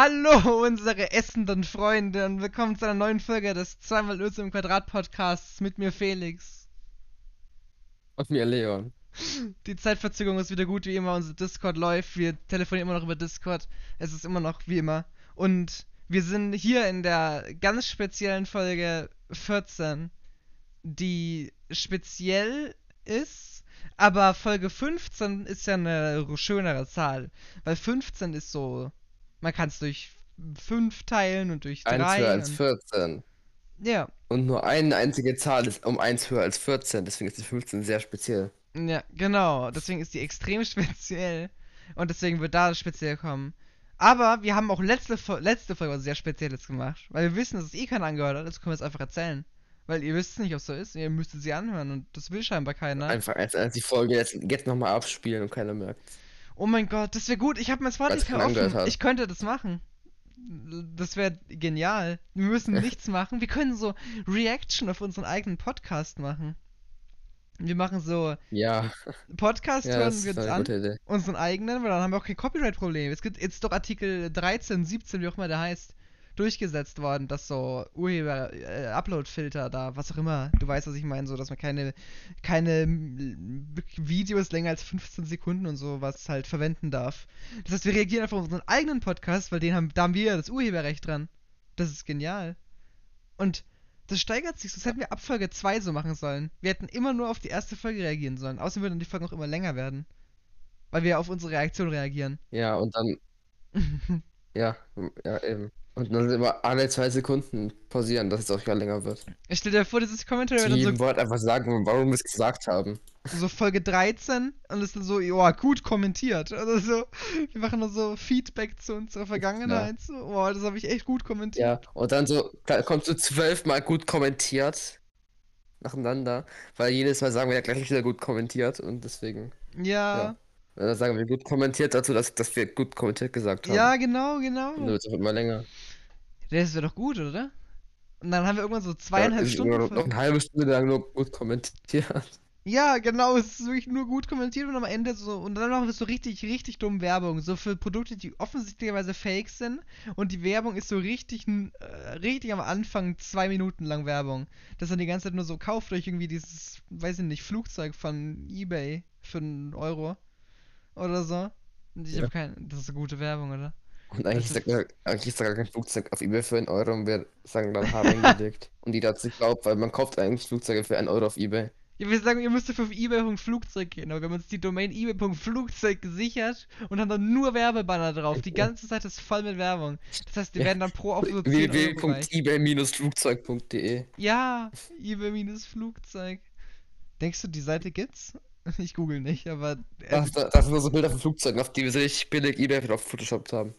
Hallo, unsere essenden Freunde, und willkommen zu einer neuen Folge des zweimal Öse im Quadrat Podcasts mit mir Felix. Und mir Leon. Die Zeitverzögerung ist wieder gut wie immer, unser Discord läuft, wir telefonieren immer noch über Discord, es ist immer noch wie immer. Und wir sind hier in der ganz speziellen Folge 14, die speziell ist, aber Folge 15 ist ja eine schönere Zahl, weil 15 ist so man kann es durch 5 teilen und durch 3. 1 höher als 14. Ja. Und nur eine einzige Zahl ist um 1 höher als 14, deswegen ist die 15 sehr speziell. Ja, genau. Deswegen ist die extrem speziell. Und deswegen wird da speziell kommen. Aber wir haben auch letzte, letzte Folge was sehr Spezielles gemacht. Weil wir wissen, dass es eh keiner angehört hat, also können wir es einfach erzählen. Weil ihr wisst nicht, ob es so ist. Ihr müsstet sie anhören und das will scheinbar keiner. Einfach als, als die Folge jetzt, jetzt nochmal abspielen und keiner merkt Oh mein Gott, das wäre gut. Ich habe mein Spotify offen. Ich könnte das machen. Das wäre genial. Wir müssen nichts machen. Wir können so Reaction auf unseren eigenen Podcast machen. Wir machen so ja. Podcast ja, hören wir uns an, unseren eigenen, weil dann haben wir auch kein Copyright-Problem. Es gibt jetzt doch Artikel 13, 17, wie auch immer der heißt durchgesetzt worden, dass so Urheber-Upload-Filter äh, da, was auch immer, du weißt, was ich meine, so, dass man keine, keine Videos länger als 15 Sekunden und so was halt verwenden darf. Das heißt, wir reagieren einfach auf unseren eigenen Podcast, weil den haben, da haben wir das Urheberrecht dran. Das ist genial. Und das steigert sich. Das hätten wir ab Folge 2 so machen sollen. Wir hätten immer nur auf die erste Folge reagieren sollen. Außerdem würden die Folgen auch immer länger werden. Weil wir auf unsere Reaktion reagieren. Ja, und dann. ja, ja, eben. Und dann immer alle zwei Sekunden pausieren, dass es auch ja länger wird. Ich stell dir vor, dieses Kommentar wird dann so. Wort einfach sagen, warum wir es gesagt haben. So Folge 13 und es ist so, ja, gut kommentiert. Also so, wir machen nur so Feedback zu unserer Vergangenheit. Ja. So, boah, das habe ich echt gut kommentiert. Ja, und dann so, da kommt so zwölfmal gut kommentiert. Nacheinander. Weil jedes Mal sagen wir ja gleich wieder gut kommentiert und deswegen. Ja. ja. Dann sagen wir gut kommentiert dazu, dass, dass wir gut kommentiert gesagt haben. Ja, genau, genau. Und dann wird es auch immer länger. Das wäre doch gut, oder? Und dann haben wir irgendwann so zweieinhalb ja, Stunden. Noch eine halbe Stunde lang nur gut kommentiert. Ja, genau, es ist wirklich nur gut kommentiert und am Ende so, und dann machen wir so richtig, richtig dumm Werbung. So für Produkte, die offensichtlicherweise fake sind. Und die Werbung ist so richtig, äh, richtig am Anfang zwei Minuten lang Werbung. Das ist dann die ganze Zeit nur so, kauft euch irgendwie dieses, weiß ich nicht, Flugzeug von Ebay für einen Euro. Oder so. Ich ja. habe keinen, das ist eine gute Werbung, oder? Und eigentlich sagt, er, eigentlich sagt er kein Flugzeug auf eBay für einen Euro und wir sagen dann haben gelegt. und die dazu glaubt, weil man kauft eigentlich Flugzeuge für einen Euro auf eBay. Ja, wir sagen, ihr müsst auf eBay.flugzeug gehen, aber wir haben uns die Domain eBay.flugzeug gesichert und haben dann nur Werbebanner drauf. Die ganze Zeit ist voll mit Werbung. Das heißt, wir werden dann pro auf so www.ebay-flugzeug.de Ja, eBay-flugzeug. Denkst du, die Seite gibt's? Ich google nicht, aber. Das, das sind nur so Bilder von Flugzeugen, auf die wir richtig billig eBay drauf Photoshop haben.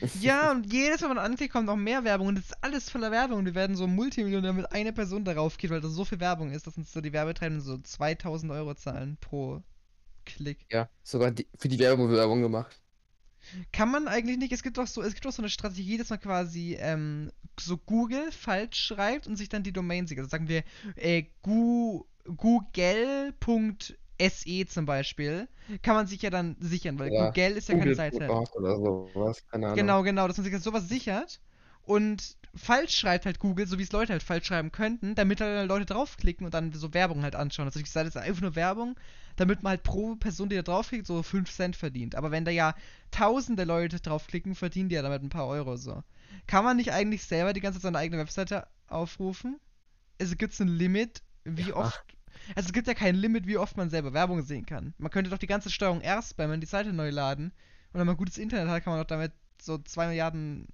Ja, und jedes Mal, wenn man anklickt, kommt noch mehr Werbung und es ist alles voller Werbung. Und wir werden so Multimillionär mit einer Person darauf geht, weil da so viel Werbung ist, dass uns so die Werbetreibenden so 2000 Euro zahlen pro Klick. Ja, sogar die, für die Werbung Werbung gemacht. Kann man eigentlich nicht, es gibt doch so, es gibt doch so eine Strategie, dass man quasi ähm, so Google falsch schreibt und sich dann die Domain sichert. Also sagen wir, äh, Gu Google.se zum Beispiel, kann man sich ja dann sichern, weil ja, Google ist ja Google keine Seite. Oder sowas, keine Ahnung. Genau, genau, dass man sich sowas sichert und falsch schreibt halt Google, so wie es Leute halt falsch schreiben könnten, damit halt Leute draufklicken und dann so Werbung halt anschauen. Also die Seite ist einfach nur Werbung, damit man halt pro Person, die da draufklickt, so 5 Cent verdient. Aber wenn da ja tausende Leute draufklicken, verdienen die ja damit ein paar Euro so. Kann man nicht eigentlich selber die ganze Zeit seine eigene Webseite aufrufen? Also gibt es ein Limit, wie ja. oft also es gibt ja kein Limit, wie oft man selber Werbung sehen kann. Man könnte doch die ganze Steuerung erst bei man die Seite neu laden. Und wenn man gutes Internet hat, kann man doch damit so 2 Milliarden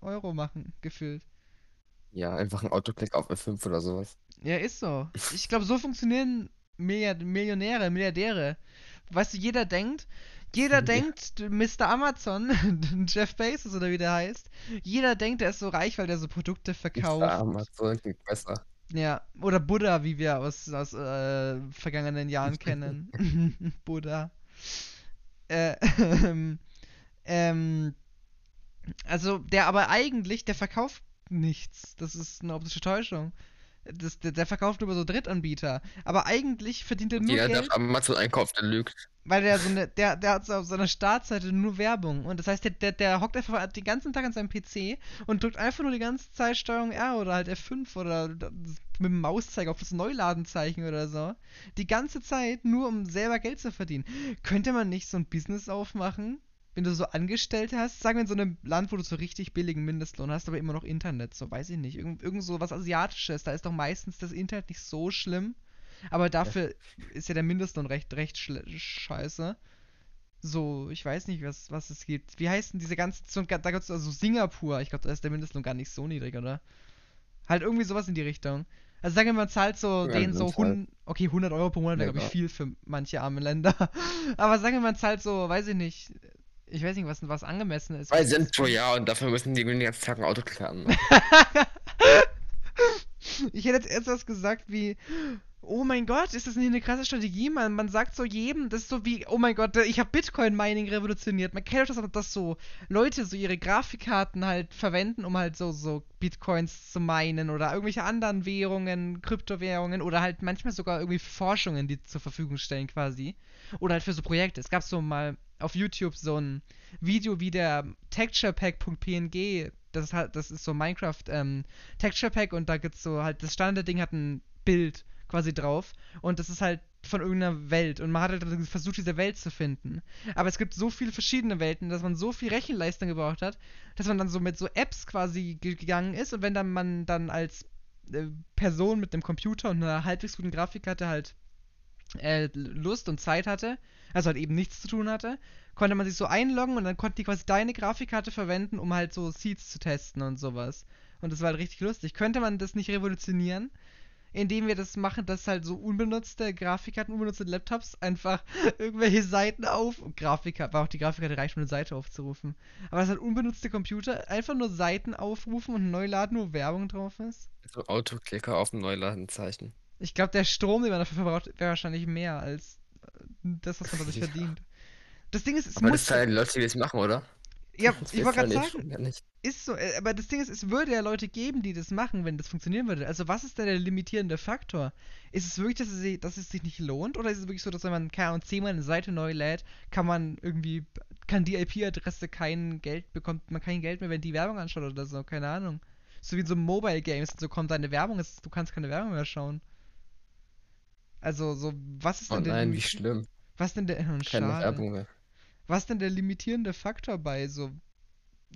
Euro machen, gefühlt. Ja, einfach ein Autoklick auf F5 oder sowas. Ja, ist so. Ich glaube, so funktionieren Millionäre, Milliardäre. Weißt du, jeder denkt, jeder ja. denkt, Mr. Amazon, Jeff Bezos oder wie der heißt, jeder denkt, er ist so reich, weil der so Produkte verkauft. Mr. Amazon klingt besser. Ja, oder Buddha, wie wir aus, aus äh, vergangenen Jahren kennen. Buddha. Äh, ähm, ähm, also, der aber eigentlich, der verkauft nichts. Das ist eine optische Täuschung. Das, der, der, verkauft über so Drittanbieter. Aber eigentlich verdient er nur Jeder, Geld. der Amazon einkauft, der lügt. Weil der so eine, der, der hat so auf seiner Startseite nur Werbung. Und das heißt, der, der, der hockt einfach den ganzen Tag an seinem PC und drückt einfach nur die ganze Zeit Steuerung R oder halt F5 oder mit dem Mauszeiger auf das Neuladenzeichen oder so. Die ganze Zeit nur, um selber Geld zu verdienen. Könnte man nicht so ein Business aufmachen? Wenn du so Angestellte hast, sagen wir in so einem Land, wo du so richtig billigen Mindestlohn hast, aber immer noch Internet, so weiß ich nicht, irgend, irgend so was Asiatisches, da ist doch meistens das Internet nicht so schlimm, aber dafür ja. ist ja der Mindestlohn recht, recht scheiße. So, ich weiß nicht, was, was es gibt. Wie heißen diese ganzen, so, da gibt es also Singapur, ich glaube, da ist der Mindestlohn gar nicht so niedrig, oder? Halt irgendwie sowas in die Richtung. Also sagen wir mal, zahlt so ja, den so 100, okay, 100 Euro pro Monat wäre, glaube ich, viel für manche arme Länder. Aber sagen wir mal, zahlt so, weiß ich nicht, ich weiß nicht, was, was angemessen ist. Zwei Cent pro Jahr und dafür müssen die den ganzen Tag ein Auto klappen. ich hätte jetzt erst was gesagt wie, oh mein Gott, ist das nicht eine krasse Strategie? Man, man sagt so jedem, das ist so wie, oh mein Gott, ich habe Bitcoin-Mining revolutioniert. Man kennt doch das, dass so Leute so ihre Grafikkarten halt verwenden, um halt so, so Bitcoins zu minen oder irgendwelche anderen Währungen, Kryptowährungen oder halt manchmal sogar irgendwie Forschungen, die zur Verfügung stellen quasi. Oder halt für so Projekte. Es gab so mal auf YouTube so ein Video wie der texturepack.png. Das ist halt, das ist so Minecraft ähm, Texture Pack und da gibt's so halt, das Standardding hat ein Bild quasi drauf und das ist halt von irgendeiner Welt und man hat halt versucht, diese Welt zu finden. Aber es gibt so viele verschiedene Welten, dass man so viel Rechenleistung gebraucht hat, dass man dann so mit so Apps quasi gegangen ist und wenn dann man dann als äh, Person mit einem Computer und einer halbwegs guten Grafikkarte halt äh, Lust und Zeit hatte, also halt eben nichts zu tun hatte, konnte man sich so einloggen und dann konnte die quasi deine Grafikkarte verwenden, um halt so Seeds zu testen und sowas. Und das war halt richtig lustig. Könnte man das nicht revolutionieren? Indem wir das machen, dass halt so unbenutzte Grafikkarten, unbenutzte Laptops einfach irgendwelche Seiten auf. Grafikkarte, war auch die Grafikkarte reicht, um eine Seite aufzurufen. Aber dass halt unbenutzte Computer einfach nur Seiten aufrufen und neu laden, wo Werbung drauf ist. So Autoklicker auf dem Neuladenzeichen. Ich glaube, der Strom, den man dafür verbraucht, wäre wahrscheinlich mehr als das, was man dadurch ja. verdient. Das Ding ist, es aber muss. Das ist halt Leute, die das machen, oder? Ja, das ich wollte gerade sagen, ist so, äh, aber das Ding ist, es würde ja Leute geben, die das machen, wenn das funktionieren würde. Also was ist denn der limitierende Faktor? Ist es wirklich, dass es, dass es sich nicht lohnt? Oder ist es wirklich so, dass wenn man, Ahnung, zehnmal eine Seite neu lädt, kann man irgendwie, kann die IP-Adresse kein Geld, bekommt man kein Geld mehr, wenn die Werbung anschaut oder so, keine Ahnung. So wie in so Mobile Games, so kommt deine Werbung, du kannst keine Werbung mehr schauen. Also, so, was ist oh denn nein, wie schlimm. Was denn der. Oh, Keine. Werbung mehr. Was denn der limitierende Faktor bei so.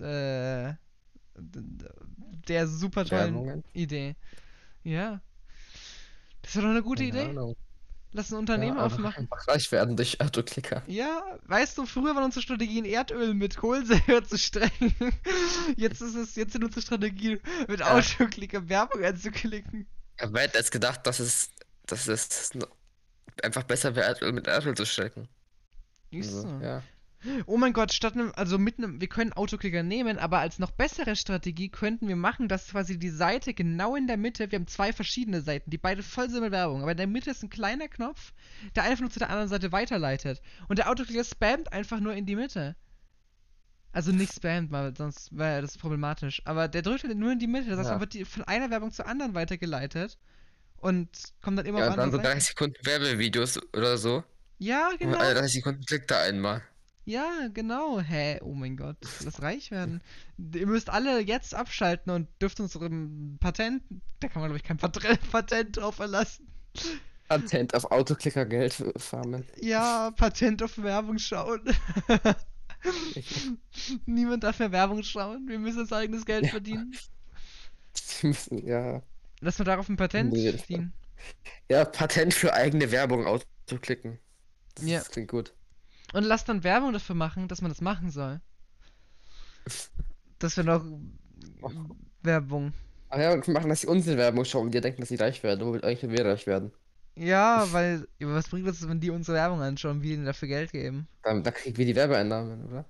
Äh. Der super tollen Werbungen? Idee? Ja. Das war doch eine gute Keine Idee. Ahnung. Lass ein Unternehmen ja, aufmachen. Reich werden durch Autoklicker. Ja, weißt du, früher waren unsere Strategien Erdöl mit Kohlensäure zu strengen. Jetzt ist es, jetzt sind unsere Strategien mit ja. Autoklicker Werbung anzuklicken. wer hätte jetzt gedacht, dass es dass es einfach besser wäre, mit Erdöl zu stecken. Also, so. Ja. Oh mein Gott, statt einem, also mit einem, wir können Autoklicker nehmen, aber als noch bessere Strategie könnten wir machen, dass quasi die Seite genau in der Mitte, wir haben zwei verschiedene Seiten, die beide voll sind mit Werbung, aber in der Mitte ist ein kleiner Knopf, der einfach nur zu der anderen Seite weiterleitet. Und der Autoklicker spammt einfach nur in die Mitte. Also nicht spammt, weil sonst wäre das problematisch. Aber der drückt halt nur in die Mitte, das heißt, ja. man wird die von einer Werbung zur anderen weitergeleitet und kommt dann immer ja, dann so 30 Sekunden Werbevideos oder so. Ja, genau. Alle 30 Sekunden klickt da einmal. Ja, genau. Hä? Oh mein Gott, lass reich werden. Ihr müsst alle jetzt abschalten und dürft unserem Patent, da kann man glaube ich kein Patent drauf erlassen. Patent auf Autoklickergeld farmen. Ja, Patent auf Werbung schauen. Niemand darf mehr Werbung schauen. Wir müssen unser eigenes Geld ja. verdienen. Wir müssen, ja. Lass mal darauf ein Patent nee, ziehen. Ja, Patent für eigene Werbung auszuklicken. Das ja. klingt gut. Und lass dann Werbung dafür machen, dass man das machen soll. Das wäre noch Werbung. Ach ja, wir machen, dass sie unsere Werbung schauen und die denken, dass sie reich werden, womit eigentlich wir reich werden. Ja, weil, was bringt das, wenn die unsere Werbung anschauen, wir ihnen dafür Geld geben? Dann, dann kriegen wir die Werbeeinnahmen, oder?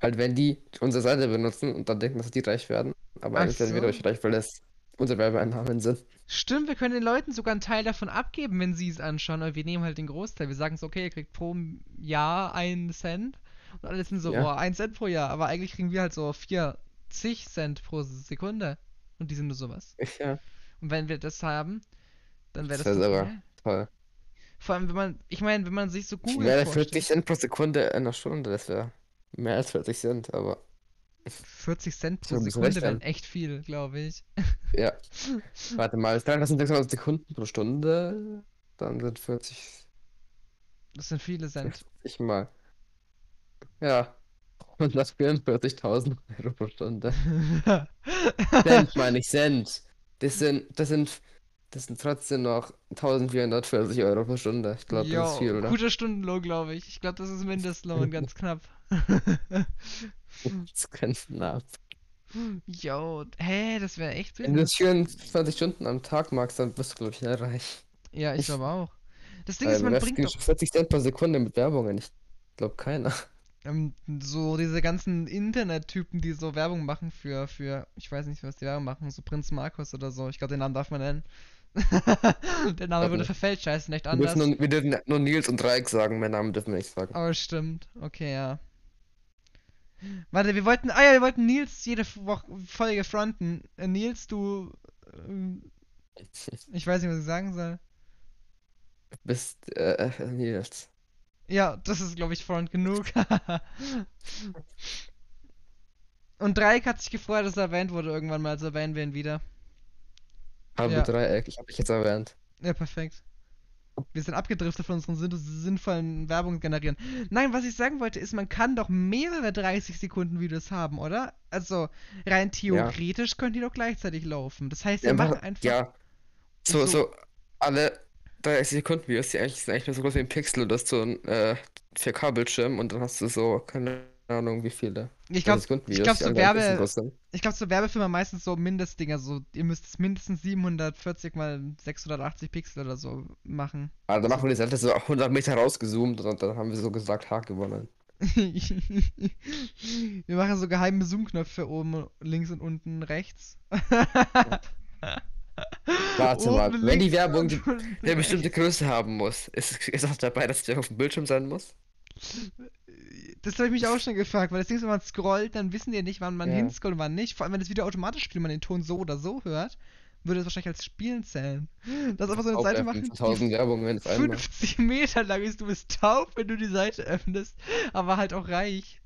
Halt, wenn die unsere Seite benutzen und dann denken, dass die reich werden. Aber Ach eigentlich werden so. wir dadurch reich, weil das unsere Werbeeinnahmen sind. Stimmt, wir können den Leuten sogar einen Teil davon abgeben, wenn sie es anschauen, aber wir nehmen halt den Großteil. Wir sagen so, okay, ihr kriegt pro Jahr einen Cent. Und alle sind so, ja. oh, ein Cent pro Jahr. Aber eigentlich kriegen wir halt so 40 Cent pro Sekunde. Und die sind nur sowas. Ja. Und wenn wir das haben, dann wäre das, das wär sogar toll. Vor allem, wenn man, ich meine, wenn man sich so Google wäre 40 Cent pro Sekunde in einer Stunde, das wäre mehr als 40 Cent, aber 40 Cent pro Sekunde wären echt viel, glaube ich. Ja. Warte mal, 3600 Sekunden pro Stunde, dann sind 40. Das sind viele Cent. Ich mal. Ja. 144.000 Euro pro Stunde. Cent meine ich, Cent. Das sind, das sind, das sind trotzdem noch 1440 Euro pro Stunde. Ich glaube, das ist viel, oder? Guter Stundenlohn, glaube ich. Ich glaube, das ist Mindestlohn, ganz knapp. das ganz knapp. Jo, hä, das wäre echt Wenn du das 24 Stunden am Tag magst, dann bist du, glaube ich, schnell reich. Ja, ich glaube auch. Das Ding ist, man bringt doch... 40 Cent pro Sekunde mit Werbungen. Ich glaube, keiner. Ähm, so diese ganzen Internet-Typen, die so Werbung machen für, für, ich weiß nicht, was die Werbung machen, so Prinz Markus oder so. Ich glaube, den Namen darf man nennen. Der Name würde verfälscht, scheiße, nicht anders. Wir dürfen, nur, wir dürfen nur Nils und Dreieck sagen, mein Name dürfen wir nicht sagen. Aber stimmt, okay, ja. Warte, wir wollten, ah ja, wir wollten Nils jede Woche Folge fronten. Äh, Nils, du, äh, ich weiß nicht, was ich sagen soll. Bist, äh, Nils. Ja, das ist, glaube ich, Front genug. Und Dreieck hat sich gefreut, dass er erwähnt wurde irgendwann mal, also erwähnen wir ihn wieder. Hallo ja. Dreieck, ich habe dich jetzt erwähnt. Ja, perfekt. Wir sind abgedriftet von unseren sinnvollen Werbungen generieren. Nein, was ich sagen wollte, ist, man kann doch mehrere 30 Sekunden Videos haben, oder? Also, rein theoretisch ja. können die doch gleichzeitig laufen. Das heißt, wir ja, machen einfach. Ja. So, so, so alle 30 Sekunden Videos, die eigentlich sind eigentlich nur so groß wie ein Pixel und das so ein äh, 4K-Bildschirm und dann hast du so, keine Ahnung, wie viele. Ich glaube, ich glaube, so Werbe, ich glaube, so Werbefilme meistens so Mindestdinger, so, ihr müsst mindestens 740 mal 680 Pixel oder so machen. Also dann machen wir die Seite so 100 Meter rausgezoomt und dann haben wir so gesagt, Hack gewonnen. wir machen so geheime Zoom-Knöpfe oben, links und unten rechts. Warte mal, wenn die Werbung eine bestimmte Größe haben muss, ist, ist auch dabei, dass der auf dem Bildschirm sein muss? Das habe ich mich auch schon gefragt, weil das Ding ist, wenn man scrollt, dann wissen die nicht, wann man ja. hinscrollt und wann nicht. Vor allem, wenn das Video automatisch spielt, man den Ton so oder so hört, würde es wahrscheinlich als Spielen zählen. Das einfach so eine Seite machen, 5000 Werbungen 50 Meter lang ist, du bist taub, wenn du die Seite öffnest, aber halt auch reich.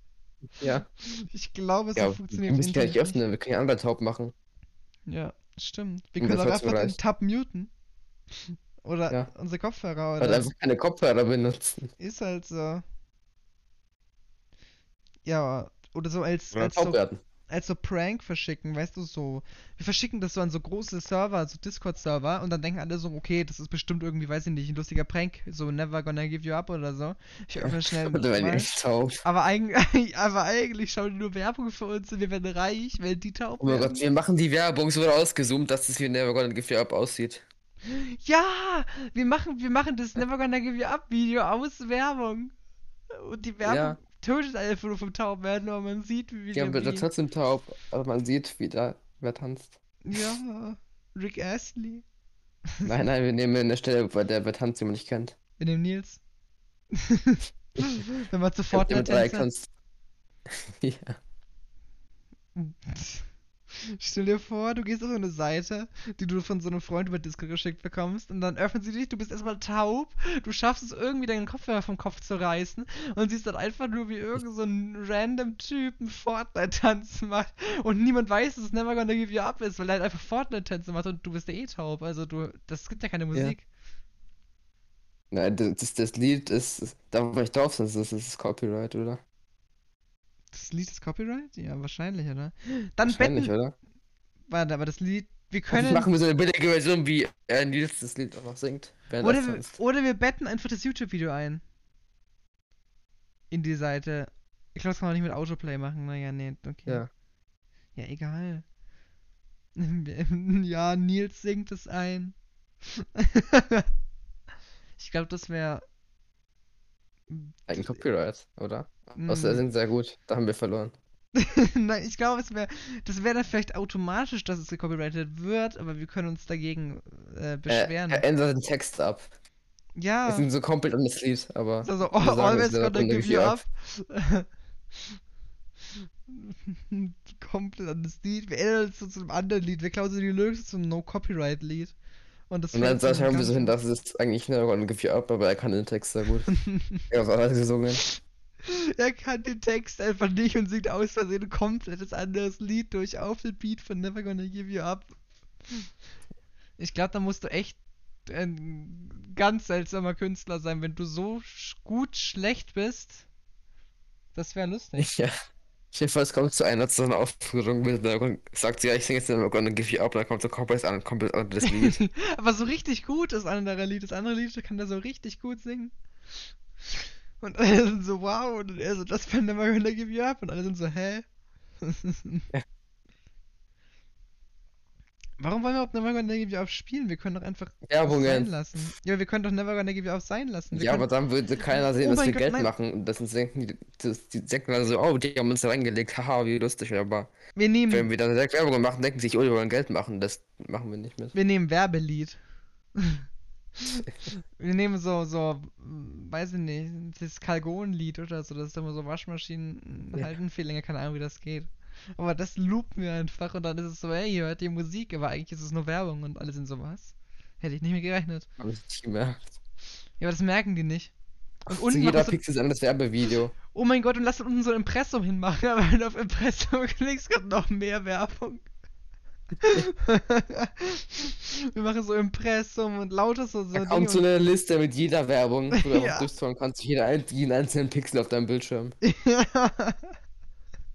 Ja. Ich glaube, es ja, funktioniert nicht. Wir müssen gar nicht öffnen, wir können ja andere taub machen. Ja. Stimmt. Wir können auch einfach den Tab muten. Oder ja. unsere Kopfhörer. Oder halt einfach keine Kopfhörer benutzen. Ist halt so. Ja, oder so als, oder als so, werden als so Prank verschicken, weißt du, so. Wir verschicken das so an so große Server, so Discord-Server, und dann denken alle so, okay, das ist bestimmt irgendwie, weiß ich nicht, ein lustiger Prank, so Never Gonna Give You Up oder so. Ich öffne schnell. aber, eigentlich, aber eigentlich schauen die nur Werbung für uns und wir werden reich, wenn die taub Oh mein Gott, wir machen die Werbung so ausgezoomt, dass es wie Never Gonna Give You Up aussieht. Ja, wir machen, wir machen das Never Gonna Give You Up Video aus Werbung. Und die Werbung, ja tötet einfach nur vom taub werden, aber man sieht, wie Ja, wird er trotzdem taub, aber man sieht, wie da wer tanzt. Ja, Rick Astley. Nein, nein, wir nehmen eine Stelle, bei der wer tanzt, die man nicht kennt. Wir nehmen Nils. Wenn man tanzt. ja. Stell dir vor, du gehst auf eine Seite, die du von so einem Freund über Disco geschickt bekommst, und dann öffnen sie dich, du bist erstmal taub, du schaffst es irgendwie, deinen Kopfhörer vom Kopf zu reißen, und siehst dann einfach nur, wie irgend so ein random Typ einen Fortnite-Tanz macht, und niemand weiß, dass es Never Gonna Give You Up ist, weil er halt einfach Fortnite-Tänze macht, und du bist ja eh taub, also du, das gibt ja keine Musik. Ja. Nein, das, das Lied ist, da war ich drauf, das ist, das ist Copyright, oder? Das Lied ist Copyright? Ja, wahrscheinlich, oder? Dann wahrscheinlich, betten... oder? Warte, aber das Lied. Wir können. Also machen wir so eine billige Version, wie äh, Nils das Lied einfach singt. Oder wir, oder wir betten einfach das YouTube-Video ein. In die Seite. Ich glaube, das kann man nicht mit Autoplay machen. Naja, nee, okay. Ja. Ja, egal. ja, Nils singt es ein. ich glaube, das wäre ein Copyright, oder? Mm. Außer er singt sehr gut. Da haben wir verloren. Nein, ich glaube, es wäre, das wäre dann vielleicht automatisch, dass es gecopyrighted wird, aber wir können uns dagegen äh, beschweren. Er, er ändert den Text ab. Ja. Das ist so komplett anderes Lied, aber. Also, oh, always gonna give you up. komplett anderes Lied. Wir ändern so zu einem anderen Lied. Wir klauen so die Lyrics zum No-Copyright-Lied. Und, und dann er ein bisschen hin, das ist eigentlich eine Gonna Give You Up, aber er kann den Text sehr gut. er hat alles gesungen. Er kann den Text einfach nicht und singt aus Versehen ein komplettes anderes Lied durch auf den Beat von Never Gonna Give You Up. Ich glaube, da musst du echt ein ganz seltsamer Künstler sein, wenn du so gut schlecht bist. Das wäre lustig. Ja. Jedenfalls kommt zu einer so einer Aufführung mit einer, sagt sie, ja, ich singe jetzt Never Gonna Give You Up, dann kommt so komplett an, komplett anderes Lied. Aber so richtig gut ist andere Lied. Das andere Lied kann er so richtig gut singen. Und alle sind so, wow, und er so, das Gonna Give You Up. Und alle sind so, hä? ja. Warum wollen wir überhaupt Never Gonna Give You Up spielen? Wir können doch einfach Werbungen sein lassen. Ja, wir können doch Never Gonna Give You Up sein lassen. Wir ja, können... aber dann würde keiner sehen, oh dass wir Gott, Geld nein. machen. Und das denken die, das, die denken dann so, oh, die haben uns da reingelegt, haha, wie lustig, aber wir nehmen... wenn wir dann direkt Werbung machen, denken sich, oh, wir wollen Geld machen. Das machen wir nicht mit. Wir nehmen Werbelied. wir nehmen so, so, weiß ich nicht, das Kalgon-Lied oder so, das ist immer so Waschmaschinen ja. halten viel länger, keine Ahnung, wie das geht. Aber das loopen wir einfach und dann ist es so, hey, ihr hört die Musik, aber eigentlich ist es nur Werbung und alle sind so, was? Hätte ich nicht mehr gerechnet. Hab ich nicht gemerkt. Ja, aber das merken die nicht. Und unten jeder Pixel ist an das Werbevideo. Oh mein Gott, und lass unten so ein Impressum hinmachen, aber wenn du auf Impressum klickst, kommt noch mehr Werbung. wir machen so Impressum und lauter so. so da kommt so eine Liste mit jeder Werbung, wo du ja. durchscrollen kannst, jeder jeden einzelnen Pixel auf deinem Bildschirm. Ja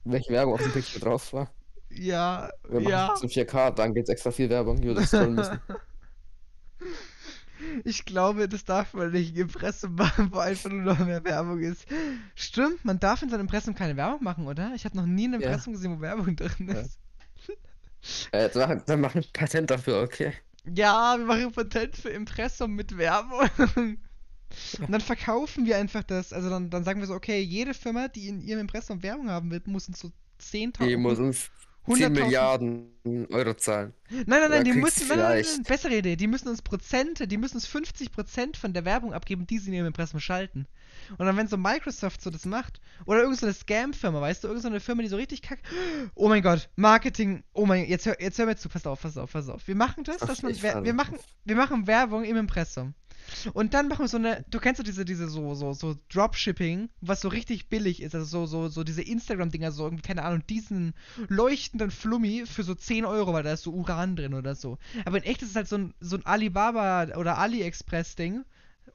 welche Werbung auf dem Pixel drauf war. Ja, Wir machen ja. zu 4K, dann geht's extra viel Werbung, die wir das müssen. Ich glaube, das darf man nicht im Impressum machen, wo einfach nur noch mehr Werbung ist. Stimmt, man darf in seinem Impressum keine Werbung machen, oder? Ich habe noch nie ein Impressum ja. gesehen, wo Werbung drin ist. Ja. äh, dann, dann machen wir Patent dafür, okay. Ja, wir machen ein Patent für Impressum mit Werbung. Und dann verkaufen wir einfach das. Also dann, dann sagen wir so, okay, jede Firma, die in ihrem Impressum Werbung haben will, muss uns so 10.000. Die muss uns 10 Milliarden Euro zahlen. Nein, nein, nein, die müssen, nein, nein, nein, bessere Idee, die müssen uns Prozente, die müssen uns 50% von der Werbung abgeben, die sie in ihrem Impressum schalten. Und dann, wenn so Microsoft so das macht, oder irgendeine so Scam-Firma, weißt du, irgendeine Firma, die so richtig kackt, oh mein Gott, Marketing, oh mein, jetzt hör, jetzt hör mir zu, pass auf, pass auf, pass auf. Wir machen das, Ach, dass man, wir, wir machen, wir machen Werbung im Impressum. Und dann machen wir so eine, du kennst doch diese, diese so, so, so Dropshipping, was so richtig billig ist, also so, so, so diese Instagram-Dinger, so irgendwie, keine Ahnung, diesen leuchtenden Flummi für so 10 Euro, weil da ist so Uran drin oder so. Aber in echt ist es halt so ein, so ein Alibaba oder AliExpress-Ding,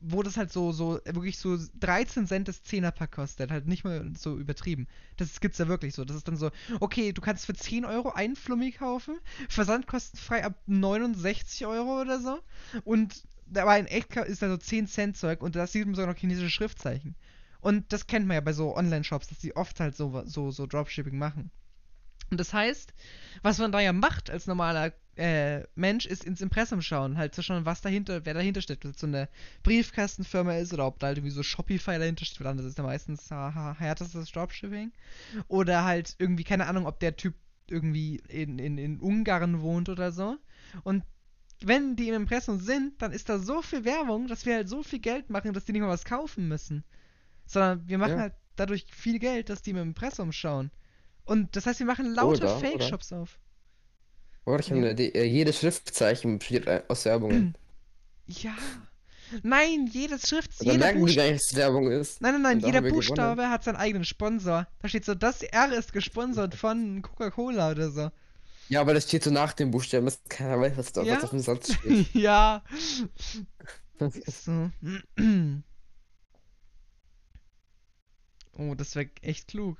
wo das halt so, so, wirklich so 13 Cent das 10er-Pack kostet. Halt nicht mal so übertrieben. Das gibt's ja wirklich so. Das ist dann so, okay, du kannst für 10 Euro einen Flummi kaufen, versandkostenfrei ab 69 Euro oder so. Und aber in echt ist da so 10 Cent Zeug und da sieht man sogar noch chinesische Schriftzeichen. Und das kennt man ja bei so Online-Shops, dass die oft halt so, so, so Dropshipping machen. Und das heißt, was man da ja macht als normaler äh, Mensch, ist ins Impressum schauen, halt zu schauen, was dahinter, wer dahinter steht, ob es so eine Briefkastenfirma ist oder ob da halt irgendwie so Shopify dahinter steht, weil das ist ja meistens härtestes Dropshipping. Oder halt irgendwie, keine Ahnung, ob der Typ irgendwie in, in, in Ungarn wohnt oder so. Und wenn die im Impressum sind, dann ist da so viel Werbung, dass wir halt so viel Geld machen, dass die nicht mal was kaufen müssen. Sondern wir machen ja. halt dadurch viel Geld, dass die im Impressum schauen. Und das heißt, wir machen lauter Fake-Shops auf. Oder ich habe ja. jedes Schriftzeichen besteht aus Werbungen. Ja. Nein, jedes Schriftzeichen. Dann merken die gar nicht, dass Werbung ist. Nein, nein, nein, jeder Buchstabe gewonnen. hat seinen eigenen Sponsor. Da steht so, das R ist gesponsert von Coca-Cola oder so. Ja, aber das steht so nach dem Buchstaben, dass keiner weiß, was da ja? was auf dem Satz steht. ja. so. oh, das wäre echt klug.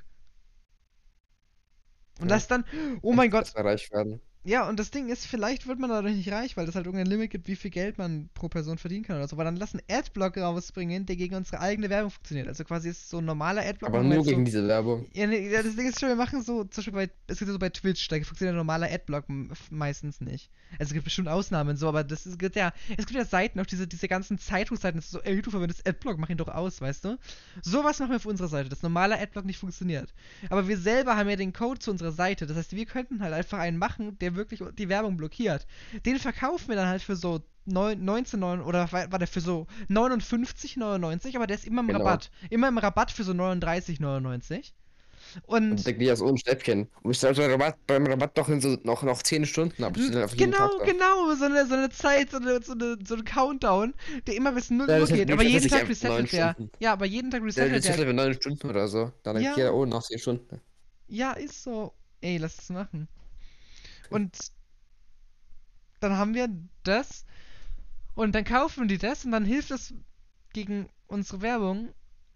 Und ja. das dann, oh mein Gott. Reich werden. Ja, und das Ding ist, vielleicht wird man dadurch nicht reich, weil es halt irgendein Limit gibt, wie viel Geld man pro Person verdienen kann oder so. Aber dann lass einen Adblock rausbringen, der gegen unsere eigene Werbung funktioniert. Also quasi ist so ein normaler Adblock. Aber nur gegen so, diese Werbung. Ja, nee, das Ding ist schon, wir machen so, zum Beispiel bei, es gibt so bei Twitch, da funktioniert ein normaler Adblock meistens nicht. Also es gibt bestimmt Ausnahmen so, aber das es gibt ja, es gibt ja Seiten, auch diese, diese ganzen Zeitungsseiten, das ist so, ey, du verwendest Adblock, mach ihn doch aus, weißt du? Sowas machen wir auf unserer Seite, dass normaler Adblock nicht funktioniert. Aber wir selber haben ja den Code zu unserer Seite, das heißt, wir könnten halt einfach einen machen, der wirklich die Werbung blockiert. Den verkaufen wir dann halt für so 19 oder war der für so 59,99, aber der ist immer im genau. Rabatt. Immer im Rabatt für so 39,99. Und, und denke ich so ein Schnäppchen. Und ich sage Rabatt, beim Rabatt noch in so noch, noch 10 Stunden ab. Genau, genau, so eine, so eine Zeit, so eine, so eine, so ein Countdown, der immer bis 0 Uhr geht. Aber jeden Tag resettet der. Ja, aber jeden Tag resettet der. Der resettet 9 Stunden oder so. Dann ja. jeder, oh, noch 10 Stunden. Ja, ist so. Ey, lass es machen. Und dann haben wir das und dann kaufen die das und dann hilft das gegen unsere Werbung.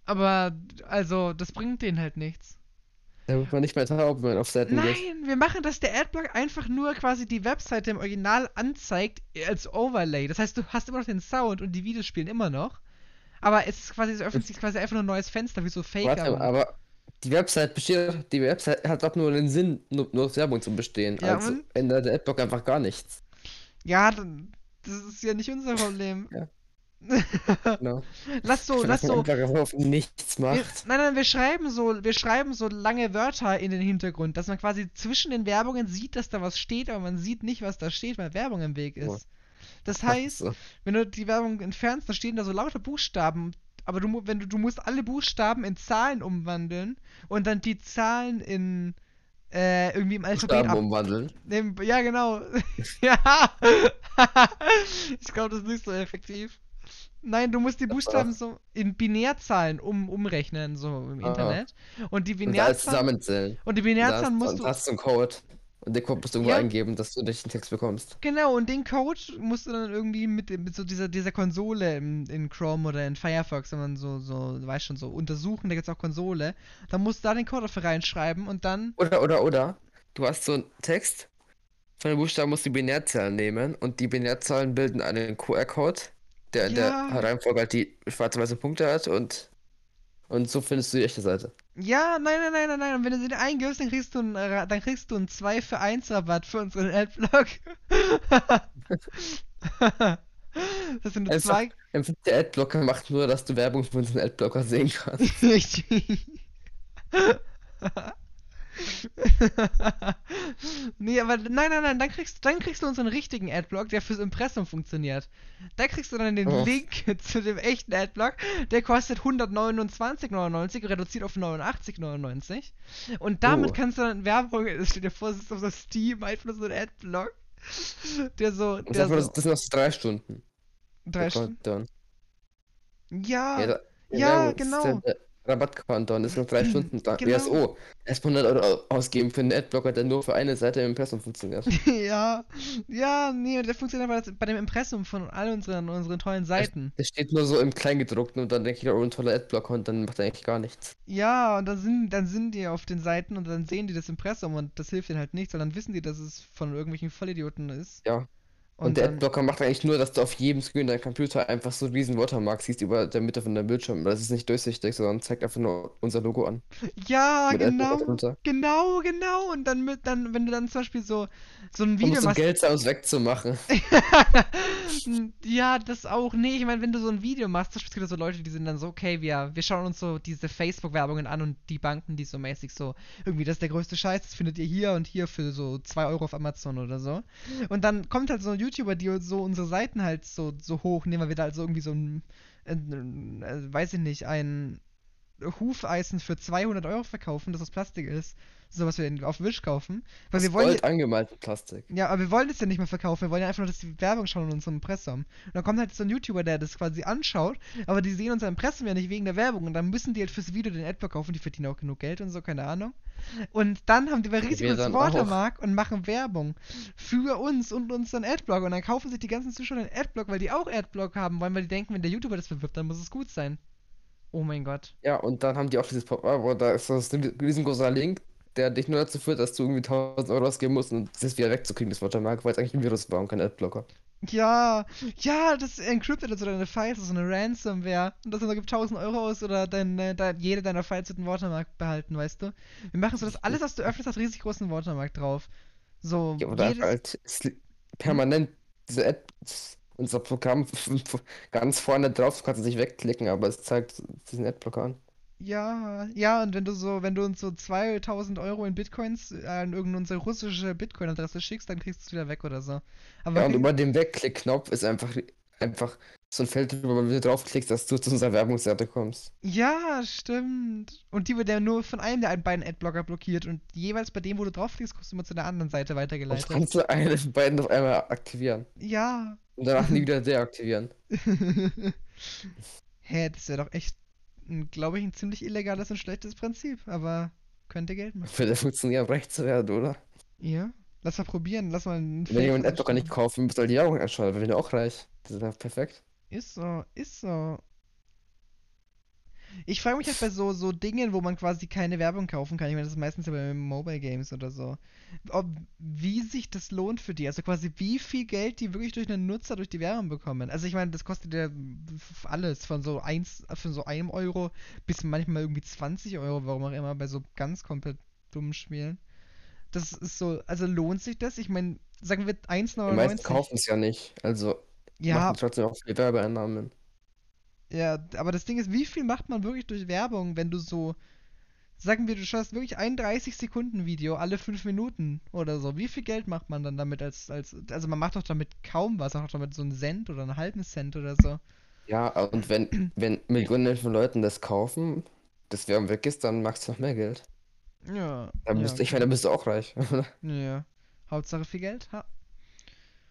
Aber, also, das bringt denen halt nichts. Da wird man nicht mehr taub, wenn man auf Seiten Nein, geht. wir machen, dass der Adblock einfach nur quasi die Webseite im Original anzeigt als Overlay. Das heißt, du hast immer noch den Sound und die Videos spielen immer noch. Aber es ist quasi, es öffnet sich quasi einfach nur ein neues Fenster, wie so Fake. Warte, aber die Website besteht, die Website hat doch nur den Sinn, nur, nur Werbung zu bestehen. Ja, also ändert der Adblock einfach gar nichts. Ja, das ist ja nicht unser Problem. ja. genau. Lass so, lass so. nichts macht. Wir, nein, nein, wir schreiben so, wir schreiben so lange Wörter in den Hintergrund, dass man quasi zwischen den Werbungen sieht, dass da was steht, aber man sieht nicht, was da steht, weil Werbung im Weg ist. Oh. Das heißt, so. wenn du die Werbung entfernst, dann stehen da so lauter Buchstaben, aber du, wenn du, du musst alle Buchstaben in Zahlen umwandeln und dann die Zahlen in äh, irgendwie im Alphabet ab umwandeln. Ja, genau. ja. ich glaube, das ist nicht so effektiv. Nein, du musst die Buchstaben so in Binärzahlen um, umrechnen, so im. Internet. Und die Binärzahlen. Und zusammenzählen. Und die Binärzahlen musst du. Hast du einen Code. Und den Code musst du irgendwo ja. eingeben, dass du den Text bekommst. Genau, und den Code musst du dann irgendwie mit, mit so dieser, dieser Konsole in, in Chrome oder in Firefox, wenn man so, so, du weißt schon, so untersuchen, da gibt es auch Konsole. Dann musst du da den Code dafür reinschreiben und dann. Oder, oder, oder. Du hast so einen Text, von den Buchstaben musst du Binärzahlen nehmen und die Binärzahlen bilden einen QR-Code, der in ja. der Reihenfolge halt die schwarze-weiße Punkte hat und und so findest du die echte Seite. Ja, nein, nein, nein, nein, nein. Und wenn du sie eingibst, dann kriegst du einen, dann kriegst du einen 2 für 1 Rabatt für unseren Adblock. das sind nur zwei. Der Adblocker macht nur, dass du Werbung für unseren Adblocker sehen kannst. Richtig. nee, aber nein, nein, nein, dann kriegst, dann kriegst du unseren richtigen Adblock, der fürs Impressum funktioniert. Da kriegst du dann den oh. Link zu dem echten Adblock, der kostet 129,99, reduziert auf 89,99. Und damit oh. kannst du dann Werbung, es steht dir vor, es ist auf so Steam, einfach nur so ein Adblock. Der so. Der das, so das sind noch drei Stunden. Drei Stunden? Ja, ja, da, ja, ja genau. Der, Rabattkonto und ist noch drei mhm, Stunden da. Genau. BSO. Erstmal 100 Euro ausgeben für einen Adblocker, der nur für eine Seite im Impressum funktioniert. ja, ja, nee, der funktioniert aber bei dem Impressum von all unseren, unseren tollen Seiten. Der steht nur so im Kleingedruckten und dann denke ich, oh, ein toller Adblocker und dann macht er eigentlich gar nichts. Ja, und dann sind, dann sind die auf den Seiten und dann sehen die das Impressum und das hilft ihnen halt nichts, dann wissen die, dass es von irgendwelchen Vollidioten ist. Ja. Und, und der Adblocker macht eigentlich nur, dass du auf jedem Screen deinem Computer einfach so riesen Watermark siehst über der Mitte von deinem Bildschirm. Das ist nicht durchsichtig, sondern zeigt einfach nur unser Logo an. Ja, mit genau. Genau, genau. Und dann mit, dann, wenn du dann zum Beispiel so, so ein Video um machst. Geld aus wegzumachen. ja, das auch. Nee, ich meine, wenn du so ein Video machst, zum Beispiel so Leute, die sind dann so, okay, wir, wir schauen uns so diese Facebook-Werbungen an und die Banken, die so mäßig so, irgendwie, das ist der größte Scheiß, das findet ihr hier und hier für so 2 Euro auf Amazon oder so. Und dann kommt halt so ein YouTuber, die so unsere Seiten halt so, so hoch nehmen, weil wir da halt so irgendwie so ein, äh, äh, weiß ich nicht, ein Hufeisen für 200 Euro verkaufen, das aus Plastik ist. So was wir auf Wish kaufen. Weil das wir wollen. Gold angemalten Plastik. Ja, aber wir wollen es ja nicht mehr verkaufen. Wir wollen ja einfach nur, dass die Werbung schauen in unserem Impressum. Und dann kommt halt so ein YouTuber, der das quasi anschaut, aber die sehen unser Impressum ja nicht wegen der Werbung. Und dann müssen die halt fürs Video den Adblock kaufen. Die verdienen auch genug Geld und so, keine Ahnung. Und dann haben die bei riesig großes Watermark und machen Werbung für uns und unseren Adblock. Und dann kaufen sich die ganzen Zuschauer den Adblock, weil die auch Adblock haben wollen, weil die denken, wenn der YouTuber das bewirbt, dann muss es gut sein. Oh mein Gott. Ja, und dann haben die auch dieses Pop-up, da ist das ein riesengroßer Link, der dich nur dazu führt, dass du irgendwie 1000 Euro ausgeben musst, um das wieder wegzukriegen, das Watermark, weil es eigentlich ein Virus war und kein Adblocker. Ja, ja, das encryptet also deine Files, das ist eine Ransomware. Und das gibt 1000 Euro aus oder dein, dein, jede deiner Files wird einen Watermark behalten, weißt du? Wir machen so, dass alles, was du öffnest, hat riesig großen Watermark drauf. So, ja, oder jedes... halt permanent diese Ad, unser Programm ganz vorne drauf, du kannst es nicht wegklicken, aber es zeigt diesen Adblocker an. Ja, ja, und wenn du so, wenn du uns so 2000 Euro in Bitcoins an irgendeine russische Bitcoin-Adresse schickst, dann kriegst du es wieder weg oder so. Aber ja, und über den Wegklick-Knopf ist einfach einfach so ein Feld, wo du draufklickst, dass du zu unserer Werbungsseite kommst. Ja, stimmt. Und die wird ja nur von einem der beiden Adblocker blockiert und jeweils bei dem, wo du draufklickst, kommst du immer zu der anderen Seite weitergeleitet. Und kannst du einen von beiden auf einmal aktivieren. Ja. Und danach nie wieder deaktivieren. Hä, das wäre doch echt, glaube ich, ein ziemlich illegales und schlechtes Prinzip, aber könnte Geld machen. Funktionieren, recht zu werden, oder? Ja. Lass mal probieren, lass mal einen Wenn jemand Adblocker nicht kaufen, muss halt die Werbung anschauen, wenn du auch reich. Das ist ja perfekt. Ist so, ist so. Ich frage mich halt bei so, so Dingen, wo man quasi keine Werbung kaufen kann. Ich meine, das ist meistens ja bei Mobile Games oder so. Ob, wie sich das lohnt für die. Also quasi, wie viel Geld die wirklich durch einen Nutzer durch die Werbung bekommen. Also ich meine, das kostet ja alles von so eins, von so einem Euro bis manchmal irgendwie 20 Euro, warum auch immer, bei so ganz komplett dummen Spielen. Das ist so, also lohnt sich das? Ich meine, sagen wir 1,99. Die meisten kaufen es ja nicht. Also ja. Machen trotzdem auch viele Werbeeinnahmen. Ja, aber das Ding ist, wie viel macht man wirklich durch Werbung, wenn du so, sagen wir, du schaust wirklich ein 30 Sekunden Video alle 5 Minuten oder so. Wie viel Geld macht man dann damit als, als, also man macht doch damit kaum was, doch damit so einen Cent oder einen halben Cent oder so. Ja, und wenn, wenn Millionen von Leuten das kaufen, das Werbung weg ist, dann machst du noch mehr Geld. Ja. Dann bist, ja. Ich meine, dann bist du auch reich. ja. Hauptsache viel Geld. Ha.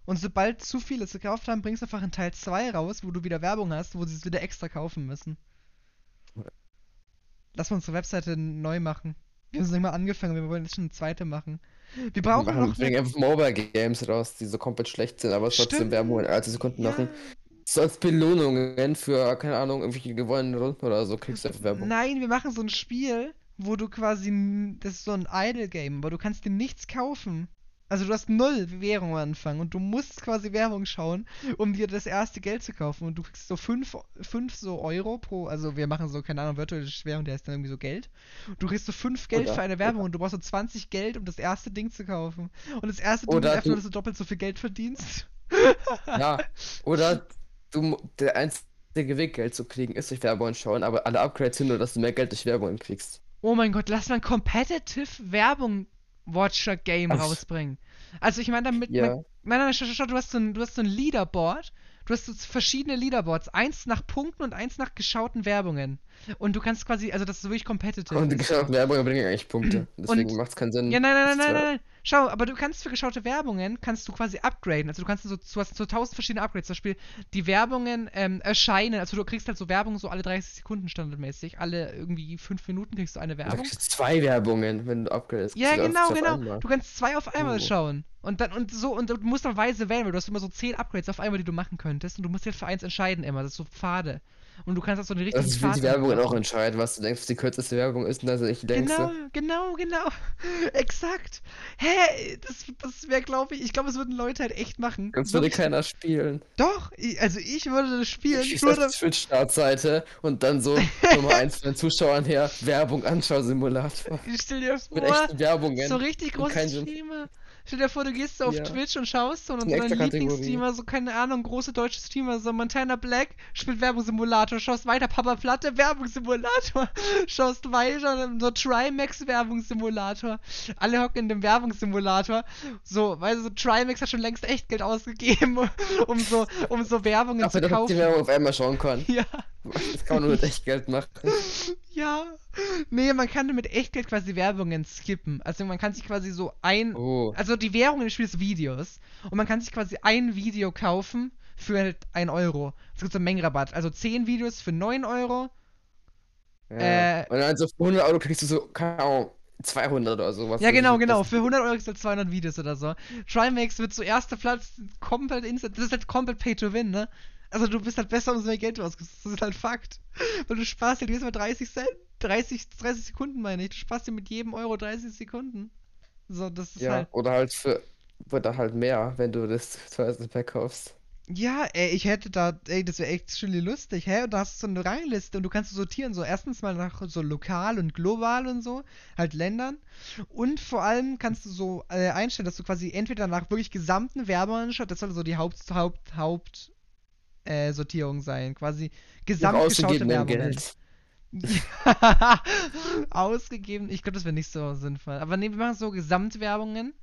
Und sobald zu viele es gekauft haben, bringst du einfach in Teil 2 raus, wo du wieder Werbung hast, wo sie es wieder extra kaufen müssen. Lass uns unsere Webseite neu machen. Wir haben es nicht mal angefangen, wir wollen jetzt schon eine zweite machen. Wir brauchen wir noch. Wir bringen einfach Mobile Games raus, die so komplett schlecht sind, aber trotzdem Werbung in 30 Sekunden ja. machen. So als Belohnungen für, keine Ahnung, irgendwelche gewonnenen Runden oder so kriegst du einfach Werbung. Nein, wir machen so ein Spiel, wo du quasi. Das ist so ein Idle-Game, aber du kannst dir nichts kaufen. Also du hast null Währung am Anfang und du musst quasi Werbung schauen, um dir das erste Geld zu kaufen. Und du kriegst so 5 so Euro pro, also wir machen so, keine Ahnung, virtuelle Währung, der ist dann irgendwie so Geld. Du kriegst so 5 Geld oder, für eine Werbung oder. und du brauchst so 20 Geld, um das erste Ding zu kaufen. Und das erste Ding ist einfach dass du doppelt so viel Geld verdienst. Ja, oder du, der einzige Weg, Geld zu kriegen, ist durch Werbung schauen, aber alle Upgrades sind nur, dass du mehr Geld durch Werbung kriegst. Oh mein Gott, lass mal Competitive Werbung Watcher Game Ach. rausbringen. Also ich meine damit, ja. nein, nein, schau, schau, du hast so ein, du hast so ein Leaderboard du hast so verschiedene Leaderboards. Eins nach Punkten und eins nach geschauten Werbungen. Und du kannst quasi, also das ist wirklich competitive. Und die geschauten Werbungen bringen eigentlich Punkte. Deswegen macht es keinen Sinn. Ja, nein, nein, nein, nein, nein. Schau, aber du kannst für geschaute Werbungen, kannst du quasi upgraden. Also du kannst so, du hast so tausend verschiedene Upgrades. Zum Beispiel die Werbungen ähm, erscheinen, also du kriegst halt so Werbung so alle 30 Sekunden standardmäßig. Alle irgendwie fünf Minuten kriegst du eine Werbung. Du kriegst zwei Werbungen, wenn du upgradest. Ja, genau, genau. Du kannst zwei auf einmal oh. schauen. Und dann, und so, und du musst noch weise wählen, weil du hast immer so zehn Upgrades auf einmal, die du machen könntest. Und du musst jetzt für eins entscheiden immer. Das ist so Pfade. Und du kannst auch so eine richtige also Pfade. die Werbung auch entscheiden, was du denkst, die kürzeste Werbung ist und das nicht die längste. Genau, genau, genau. Exakt. Hä, das, das wäre, glaube ich, ich glaube, es würden Leute halt echt machen. Das würde keiner spielen. Doch, also ich würde das spielen. Ich schieße auf die Twitch-Startseite und dann so Nummer eins von den Zuschauern her, Werbung, Anschausimulator. Ich stell dir vor, Mit echten Werbungen. So richtig große Streamer. Stell dir vor, du gehst so auf ja. Twitch und schaust so und dein Lieblingsstreamer, so keine Ahnung, große deutsche Streamer, so Montana Black, spielt Werbungssimulator, schaust weiter, Papa Platte, Werbungssimulator, schaust weiter, so Trimax Werbungssimulator. Alle hocken in dem Werbungssimulator. So, weil so Trimax hat schon längst echt Geld ausgegeben, um so, um so Werbungen Dafür, zu kaufen. Die Werbung auf einmal schauen kann. Ja. Das kann man nur mit Echtgeld machen. Ja. Nee, man kann mit Echtgeld quasi Werbungen skippen. Also man kann sich quasi so ein. Oh. Also die Währung im Spiel ist Videos. Und man kann sich quasi ein Video kaufen für halt 1 Euro. Es gibt so einen Mengenrabatt. Also 10 Videos für 9 Euro. Ja. Äh, und dann so für 100 Euro kriegst du so, keine Ahnung, 200 oder sowas. Ja, genau, genau. Für 100 Euro kriegst du 200 Videos oder so. Trimax wird zuerst der Platz komplett instant. Das ist halt komplett Pay to Win, ne? Also du bist halt besser, umso mehr Geld du ausgibst. Das ist halt Fakt. Weil du sparst dir jedes Mal 30 Cent, 30, 30 Sekunden meine ich. Du sparst dir mit jedem Euro 30 Sekunden. So, das ist ja, halt. Oder halt für, oder halt mehr, wenn du das teuerste Pack kaufst. Ja, ey, ich hätte da, ey, das wäre echt schon lustig, hä? Und da hast du so eine Rangliste und du kannst sortieren, so erstens mal nach so lokal und global und so, halt Ländern. Und vor allem kannst du so äh, einstellen, dass du quasi entweder nach wirklich gesamten Werbern anschaust, das soll so die Haupt, Haupt, Haupt, äh, Sortierung sein. Quasi gesamtgeschaute Werbung. Geld. ausgegeben, ich glaube, das wäre nicht so sinnvoll. Aber nee, wir machen so Gesamtwerbungen.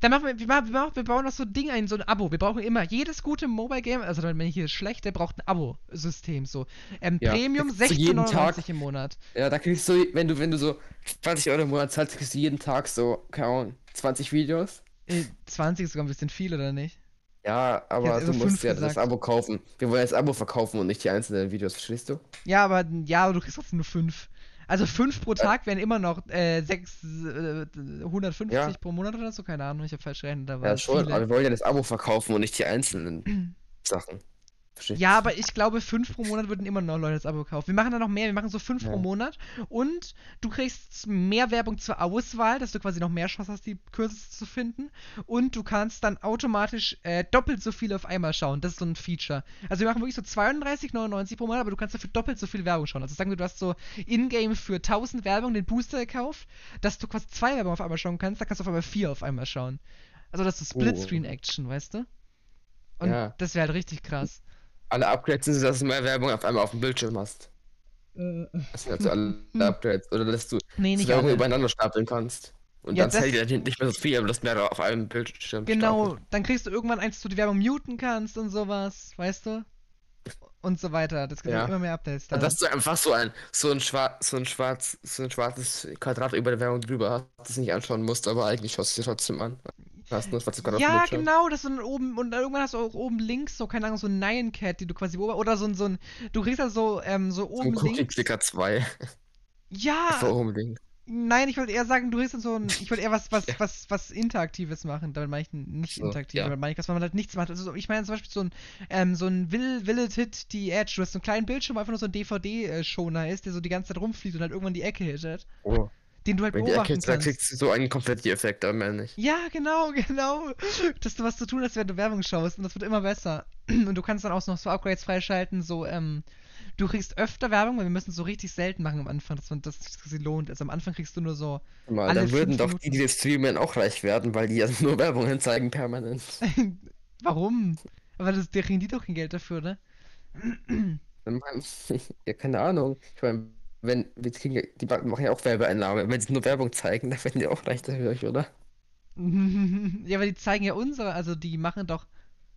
Dann machen wir, wir, machen, wir, machen, wir bauen noch so ein Ding ein, so ein Abo. Wir brauchen immer, jedes gute Mobile Game, also wenn man hier schlecht, der braucht ein Abo-System, so. Ähm, ja, Premium 16,99 im Monat. Ja, da kriegst du, wenn du, wenn du so 20 Euro im Monat zahlst, kriegst du jeden Tag so, keine Ahnung, 20 Videos. Äh, 20 ist sogar ein bisschen viel, oder nicht? Ja, aber du musst ja gesagt. das Abo kaufen. Wir wollen das Abo verkaufen und nicht die einzelnen Videos, verstehst du? Ja, aber ja, aber du kriegst trotzdem nur 5. Also 5 pro Tag wären immer noch äh, 6, äh, 150 ja. pro Monat oder so, keine Ahnung, ich habe falsch gerechnet. ja, schon, viele. aber wir wollen ja das Abo verkaufen und nicht die einzelnen Sachen. Verstehe. Ja, aber ich glaube, 5 pro Monat würden immer noch Leute das Abo kaufen. Wir machen da noch mehr, wir machen so 5 ja. pro Monat und du kriegst mehr Werbung zur Auswahl, dass du quasi noch mehr Chance hast, die Kurse zu finden. Und du kannst dann automatisch äh, doppelt so viel auf einmal schauen. Das ist so ein Feature. Also wir machen wirklich so 32,99 pro Monat, aber du kannst dafür doppelt so viel Werbung schauen. Also sagen wir, du hast so in-game für 1000 Werbung den Booster gekauft, dass du quasi zwei Werbung auf einmal schauen kannst, da kannst du auf einmal vier auf einmal schauen. Also das ist Splitscreen-Action, weißt du? Und ja. das wäre halt richtig krass alle Upgrades sind, dass du mehr Werbung auf einmal auf dem Bildschirm hast. Äh. Das sind also alle Upgrades. Oder dass du nee, nicht Werbung alle. übereinander stapeln kannst. Und ja, dann zählt dir nicht mehr so viel, aber das mehr auf einem Bildschirm. Genau, stapeln. dann kriegst du irgendwann eins, wo du die Werbung muten kannst und sowas, weißt du? Und so weiter. Das gibt ja. immer mehr Updates. Da. Dass du einfach so ein, so ein, schwarz, so ein schwarz, so ein schwarzes Quadrat über der Werbung drüber hast, das nicht anschauen musst, aber eigentlich schaust du dir trotzdem an. Hast du was gerade Ja, genau, das dann oben und irgendwann hast du auch oben links so keine Ahnung so ein Nine Cat, die du quasi oder so ein so ein du kriegst ja so ähm so oben so links. Clicker 2. Ja. So oben links. Nein, ich wollte eher sagen, du kriegst dann so ein ich wollte eher was was ja. was was interaktives machen, damit meine ich nicht so, interaktiv, ja. damit meine ich, dass man halt nichts macht. Also ich meine zum Beispiel so ein ähm so ein Will Will It Hit die Edge, du hast so einen kleinen Bildschirm, wo einfach nur so ein DVD Schoner ist, der so die ganze Zeit rumfliegt und halt irgendwann die Ecke hittet. Oh den du halt Wenn beobachten die kannst. kriegst du so einen kompletten Effekt am Ende nicht. Ja, genau, genau. Dass du was zu tun hast, wenn du Werbung schaust und das wird immer besser. Und du kannst dann auch noch so Upgrades freischalten, so, ähm, du kriegst öfter Werbung, weil wir müssen es so richtig selten machen am Anfang, dass man das sich lohnt. Also am Anfang kriegst du nur so. Mal, dann würden doch die, die das streamen, auch reich werden, weil die ja nur Werbungen zeigen permanent. Warum? Aber das, der kriegen die doch kein Geld dafür, ne? ja, keine Ahnung. Ich meine, wenn, wir kriegen, die Banken machen ja auch Werbeeinnahmen. Wenn sie nur Werbung zeigen, dann werden die auch leichter für euch, oder? ja, aber die zeigen ja unsere, also die machen doch.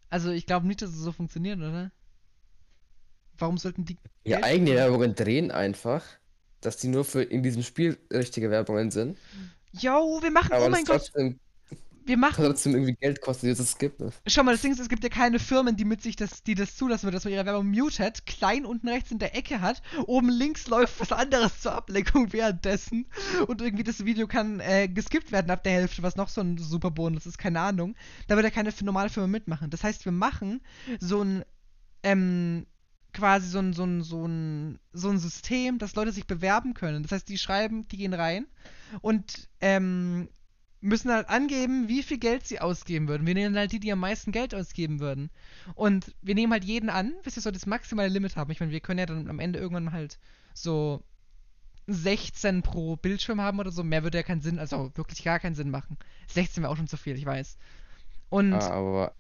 Also ich glaube nicht, dass es so funktioniert, oder? Warum sollten die. Ja, eigene Werbungen drehen einfach, dass die nur für in diesem Spiel richtige Werbungen sind. Jo, wir machen, aber oh mein Gott wir machen. Trotzdem irgendwie Geld kostet, jetzt es gibt. Ne? Schau mal, das Ding ist, es gibt ja keine Firmen, die mit sich das, die das zulassen, dass man ihre Werbung mutet, klein unten rechts in der Ecke hat, oben links läuft was anderes zur Ablenkung währenddessen und irgendwie das Video kann äh, geskippt werden ab der Hälfte, was noch so ein super Bonus ist, keine Ahnung. Da wird ja keine normale Firma mitmachen. Das heißt, wir machen so ein, ähm, quasi so ein, so ein, so ein, so ein System, dass Leute sich bewerben können. Das heißt, die schreiben, die gehen rein und ähm, müssen halt angeben, wie viel Geld sie ausgeben würden. Wir nehmen halt die, die am meisten Geld ausgeben würden. Und wir nehmen halt jeden an, bis wir so das maximale Limit haben. Ich meine, wir können ja dann am Ende irgendwann halt so 16 pro Bildschirm haben oder so. Mehr würde ja keinen Sinn, also wirklich gar keinen Sinn machen. 16 wäre auch schon zu viel, ich weiß. Und. Ah, aber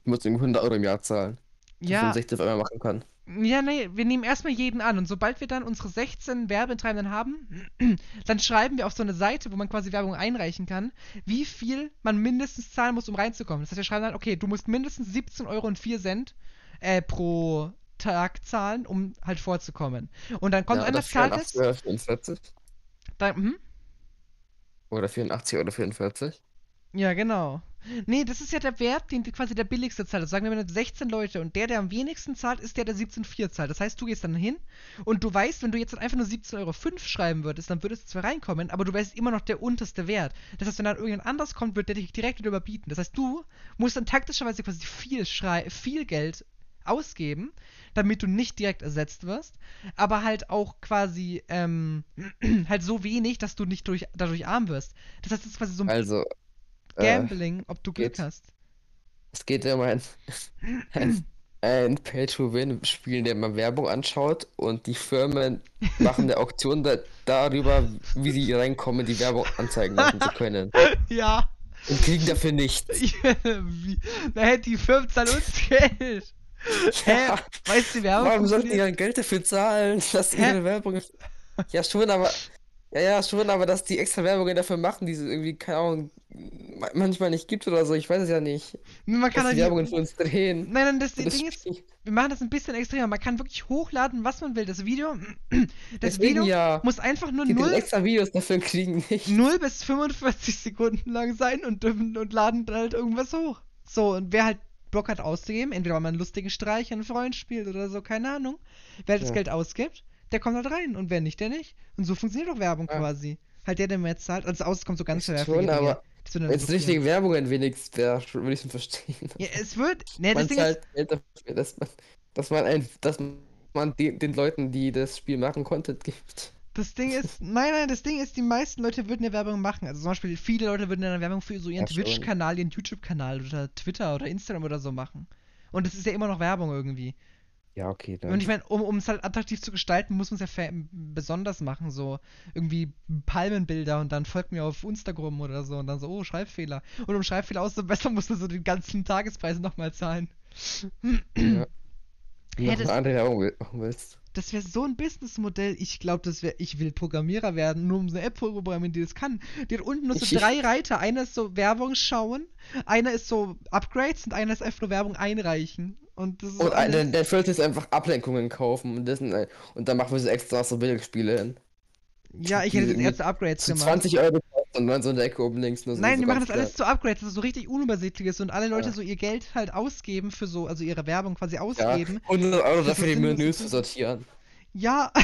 ich muss irgendwie 100 Euro im Jahr zahlen. Ja. 16 auf einmal machen kann. Ja, nee, wir nehmen erstmal jeden an und sobald wir dann unsere 16 Werbetreibenden haben, dann schreiben wir auf so eine Seite, wo man quasi Werbung einreichen kann, wie viel man mindestens zahlen muss, um reinzukommen. Das heißt, wir schreiben dann, okay, du musst mindestens 17 Euro und 4 Cent äh, pro Tag zahlen, um halt vorzukommen. Und dann kommt ja, einer, zahlt es. 44? Da, hm? Oder 84 oder 44? Ja, genau. Nee, das ist ja der Wert, den quasi der billigste zahlt. Also sagen wir mal 16 Leute und der, der am wenigsten zahlt, ist der, der 17,4 zahlt. Das heißt, du gehst dann hin und du weißt, wenn du jetzt einfach nur 17,5 Euro schreiben würdest, dann würdest du zwar reinkommen, aber du weißt immer noch der unterste Wert. Das heißt, wenn dann irgendjemand anders kommt, wird der dich direkt wieder überbieten. Das heißt, du musst dann taktischerweise quasi viel, Schrei viel Geld ausgeben, damit du nicht direkt ersetzt wirst, aber halt auch quasi ähm, halt so wenig, dass du nicht durch, dadurch arm wirst. Das heißt, das ist quasi so ein also Gambling, äh, ob du Glück hast. Es geht ja um ein, ein, ein Pay-to-Win-Spiel, in dem man Werbung anschaut und die Firmen machen eine Auktion da, darüber, wie sie reinkommen, die Werbung anzeigen lassen zu können. Ja. Und kriegen dafür nichts. Da hätte die Firmen zahlen uns Geld. Hä? Weißt du, Werbung? Warum sollten die dann Geld dafür zahlen, dass ihre Werbung. Ja, schon, aber. Ja, ja, schon, aber dass die extra Werbungen dafür machen, diese irgendwie, keine Ahnung, manchmal nicht gibt oder so, ich weiß es ja nicht. Man kann halt die Werbungen für uns drehen. Nein, nein, das, das Ding ist, wir machen das ein bisschen extremer. Man kann wirklich hochladen, was man will. Das Video, das Deswegen Video ja. muss einfach nur die 0, extra Videos dafür kriegen nicht. 0 bis 45 Sekunden lang sein und, und laden halt irgendwas hoch. So, und wer halt Bock hat auszugeben, entweder weil man einen lustigen Streich an einen Freund spielt oder so, keine Ahnung. Wer halt ja. das Geld ausgibt, der kommt halt rein und wer nicht, der nicht. Und so funktioniert auch Werbung ja. quasi. Halt der, der mehr zahlt. Also aus kommt so ganz verwerfliche aber wenn es richtige Werbung wenigstens wäre, würde ich es verstehen. Ja, es wird. Ne, das Ding halt ist, dafür, dass man, dass man, ein, dass man die, den Leuten, die das Spiel machen, Content gibt. Das Ding ist, nein, nein, das Ding ist, die meisten Leute würden eine Werbung machen. Also zum Beispiel, viele Leute würden eine Werbung für so ihren Twitch-Kanal, ihren YouTube-Kanal oder Twitter oder Instagram oder so machen. Und es ist ja immer noch Werbung irgendwie. Ja, okay. Dann. Und ich meine, um es halt attraktiv zu gestalten, muss man es ja besonders machen. So irgendwie Palmenbilder und dann folgt mir auf Instagram oder so und dann so, oh, Schreibfehler. Und um Schreibfehler auszubessern, musst du so den ganzen Tagespreis nochmal zahlen. Ja. Wie ja, das, andere willst. Das wäre so ein Businessmodell. Ich glaube, das wäre, ich will Programmierer werden, nur um so eine App zu programmieren, die das kann. Die hat unten nur so ich, drei Reiter. Einer ist so Werbung schauen, einer ist so Upgrades und einer ist einfach nur Werbung einreichen. Und, das ist und ein, der, der vierte ist einfach Ablenkungen kaufen und, das, und dann machen wir so extra so Billigspiele hin. Ja, ich hätte jetzt erste Upgrades gemacht. 20 Euro und dann so eine Ecke oben links. Nur so Nein, die machen das alles zu Upgrades, dass es so richtig unübersichtlich ist und alle Leute ja. so ihr Geld halt ausgeben für so, also ihre Werbung quasi ausgeben. Ja, 100 Euro dafür die Menüs zu sortieren. Ja.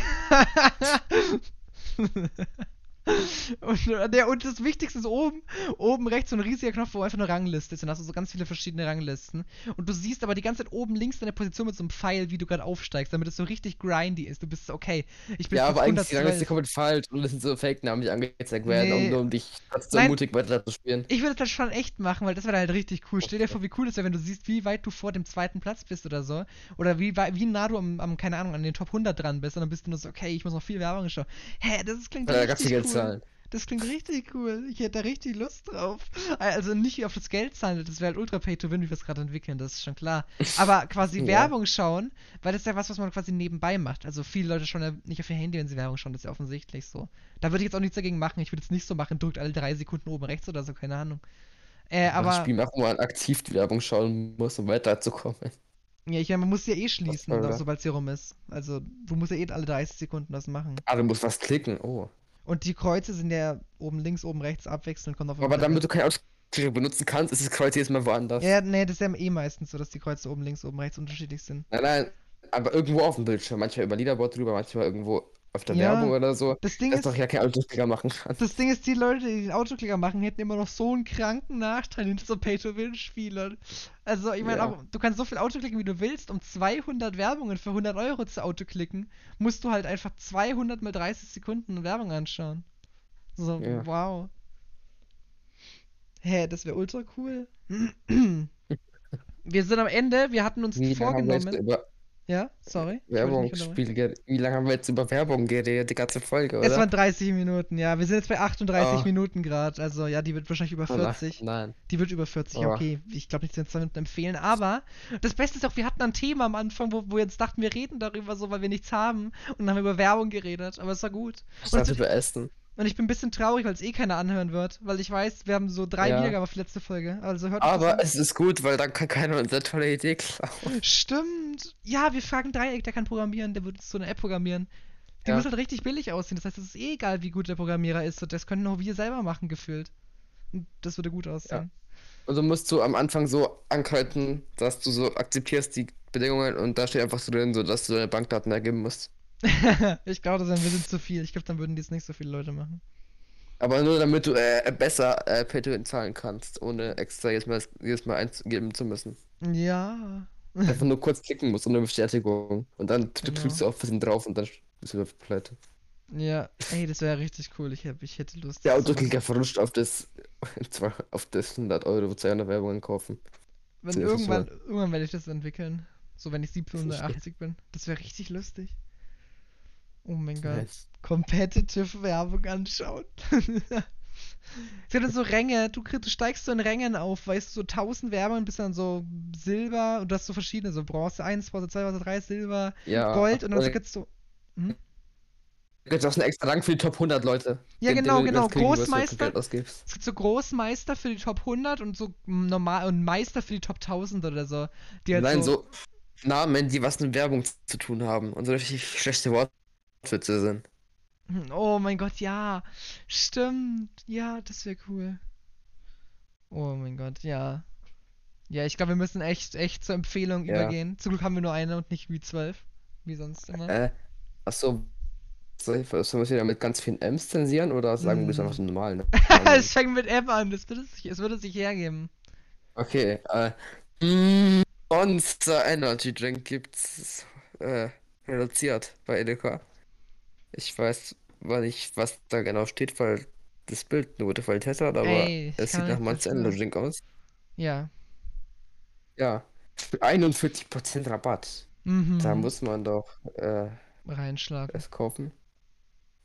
Und, der, und das Wichtigste ist oben, oben rechts so ein riesiger Knopf, wo einfach eine Rangliste ist. Und dann hast du so ganz viele verschiedene Ranglisten. Und du siehst aber die ganze Zeit oben links deine Position mit so einem Pfeil, wie du gerade aufsteigst, damit es so richtig grindy ist. Du bist so, okay, ich bin Ja, aber eigentlich die Rangliste komplett falsch und es sind so Fake-Namen, die angezeigt werden, nee. um, um dich zu ermutigen, weiter zu spielen. Ich würde das schon echt machen, weil das wäre halt richtig cool. Stell dir vor, wie cool es wäre, wenn du siehst, wie weit du vor dem zweiten Platz bist oder so. Oder wie, wie nah du am, am, keine Ahnung, an den Top 100 dran bist. Und dann bist du nur so, okay, ich muss noch viel Werbung schauen. Hä, das klingt ja, richtig cool. Zahlen. Das klingt richtig cool. Ich hätte da richtig Lust drauf. Also nicht auf das Geld zahlen, das wäre halt ultra pay to win, wie wir es gerade entwickeln, das ist schon klar. Aber quasi ja. Werbung schauen, weil das ist ja was, was man quasi nebenbei macht. Also viele Leute schauen ja nicht auf ihr Handy, wenn sie Werbung schauen, das ist ja offensichtlich so. Da würde ich jetzt auch nichts dagegen machen. Ich würde es nicht so machen, drückt alle drei Sekunden oben rechts oder so, keine Ahnung. Äh, aber. Das Spiel machen, wo man aktiv die Werbung schauen muss, um weiterzukommen. Ja, ich meine, man muss ja eh schließen, sobald es hier rum ist. Also, du musst ja eh alle 30 Sekunden das machen. Ah, du musst was klicken, oh. Und die Kreuze sind ja oben links, oben rechts abwechselnd. Kommt auf Aber damit du kein Autoklicker benutzen kannst, ist das Kreuz jedes Mal woanders. Ja, nee, das ist ja eh meistens so, dass die Kreuze oben links, oben rechts unterschiedlich sind. Nein, nein, aber irgendwo auf dem Bildschirm. Manchmal über Leaderboard drüber, manchmal irgendwo auf der ja, Werbung oder so, das Ding dass ist, doch ja kein Autoklicker machen kann. Das Ding ist, die Leute, die den Autoklicker machen, hätten immer noch so einen kranken Nachteil hinter so Pay-to-Win-Spielern. Also, ich meine, ja. du kannst so viel Autoklicken, wie du willst, um 200 Werbungen für 100 Euro zu Autoklicken, musst du halt einfach 200 mal 30 Sekunden Werbung anschauen. So, ja. wow. Hä, das wäre ultra cool. wir sind am Ende, wir hatten uns Wie vorgenommen. Ja, sorry. Werbung, Spiel, wie lange haben wir jetzt über Werbung geredet? Die ganze Folge, oder? Es waren 30 Minuten, ja. Wir sind jetzt bei 38 oh. Minuten gerade. Also, ja, die wird wahrscheinlich über 40. Oh, nein. Die wird über 40, oh. okay. Ich glaube nicht, dass wir 2 Minuten empfehlen. Aber das Beste ist auch, wir hatten ein Thema am Anfang, wo, wo wir jetzt dachten, wir reden darüber so, weil wir nichts haben. Und dann haben wir über Werbung geredet. Aber es war gut. Was und über Essen. Und ich bin ein bisschen traurig, weil es eh keiner anhören wird, weil ich weiß, wir haben so drei ja. Wiedergaben auf die letzte Folge. Also hört Aber es ist gut, weil dann kann keiner unsere tolle Idee klauen. Stimmt. Ja, wir fragen Dreieck, der kann programmieren, der wird so eine App programmieren. Die ja. muss halt richtig billig aussehen. Das heißt, es ist eh egal, wie gut der Programmierer ist. Und das können auch wir selber machen, gefühlt. Und das würde gut aussehen. Ja. Und so musst du am Anfang so ankreiden, dass du so akzeptierst die Bedingungen und da steht einfach so drin, so dass du deine Bankdaten ergeben musst. ich glaube, das wäre ein bisschen zu viel. Ich glaube, dann würden dies nicht so viele Leute machen. Aber nur damit du äh, besser äh, Patreon zahlen kannst, ohne extra jedes Mal, jedes Mal eingeben zu müssen. Ja. Einfach nur kurz klicken musst ohne Bestätigung. Und dann genau. drückst du auf bisschen drauf und dann bist du pleite. Ja, ey, das wäre richtig cool. Ich, hab, ich hätte Lust. Der Autoklicker verrutscht auf das, auf das 100 Euro 200 Werbungen kaufen. Wenn irgendwann, irgendwann werde ich das entwickeln. So, wenn ich 17 oder 80 bin. Das wäre richtig lustig. Oh mein Gott. Competitive Werbung anschauen. Es gibt so Ränge, du, du, steigst so in Rängen auf, weißt du, so 1000 Werbungen bis dann so Silber und du hast so verschiedene, so Bronze 1, Bronze 2, Bronze 3, Silber, ja, Gold und dann gibt es so. Hm? gibt es auch einen extra Rang für die Top 100 Leute. Ja, den, genau, den genau. Großmeister. Es gibt so Großmeister für die Top 100 und so normal und Meister für die Top 1000 oder so. Halt Nein, so, so Namen, die was mit Werbung zu tun haben und so richtig schlechte Wortwitze sind. Hm, oh mein Gott, ja. Stimmt. Ja, das wäre cool. Oh mein Gott, ja. Ja, ich glaube, wir müssen echt, echt zur Empfehlung ja. übergehen. Zum Glück haben wir nur eine und nicht wie zwölf. Wie sonst immer. Äh, achso. Sollen wir wieder mit ganz vielen M's zensieren oder sagen wir mm. einfach so normal? Ne? es fängt mit M an, das würde sich, es würde sich hergeben. Okay, äh. Mm, Monster Energy Drink gibt's äh, reduziert bei Edeka. Ich weiß nicht, was da genau steht, weil das Bild eine gute Qualität hat, aber Ey, es sieht nach Monster Drink aus. Ja. Ja. 41% Rabatt. Mhm. Da muss man doch äh, reinschlagen. Es kaufen.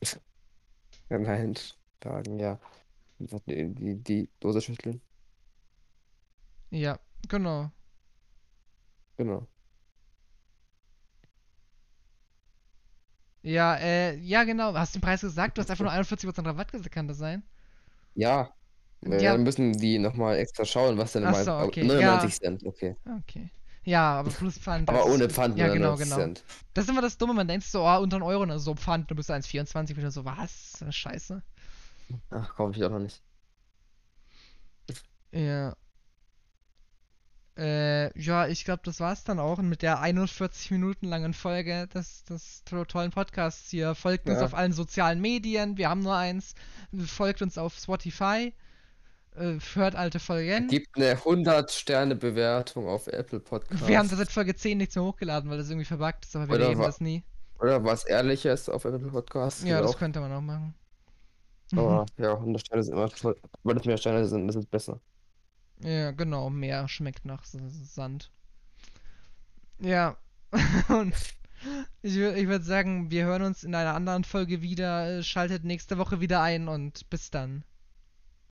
Reinschlagen, ja. Die, die, die Dose schütteln. Ja, genau. Genau. Ja, äh, ja, genau. Hast du den Preis gesagt? Du hast einfach nur 41% Rabatt gesagt, kann das sein? Ja. Äh, ja. Dann müssen die nochmal extra schauen, was denn mal. So, okay. 99 ja. Cent, okay. Okay. Ja, aber plus Pfand. aber ohne Pfand, Ja, genau, genau. Cent. Das ist immer das Dumme, man denkt so, oh, unter einen Euro, also so Pfand, du bist 1,24, wieder so, was? Scheiße. Ach, kaufe ich auch noch nicht. Ja. Äh, ja, ich glaube, das war's dann auch. Mit der 41 Minuten langen Folge des, des tollen Podcasts hier. Folgt ja. uns auf allen sozialen Medien. Wir haben nur eins. Folgt uns auf Spotify. Äh, hört alte Folgen. Gibt eine 100-Sterne-Bewertung auf Apple Podcast. Wir haben das seit Folge 10 nichts mehr hochgeladen, weil das irgendwie verbuggt ist, aber wir oder das nie. Oder was Ehrliches auf Apple Podcast. Ja, das auch. könnte man auch machen. Aber ja, 100 Sterne sind immer toll. Weil es mehr Sterne sind, ist es besser. Ja, genau, mehr schmeckt nach Sand. Ja, und ich, ich würde sagen, wir hören uns in einer anderen Folge wieder. Schaltet nächste Woche wieder ein und bis dann.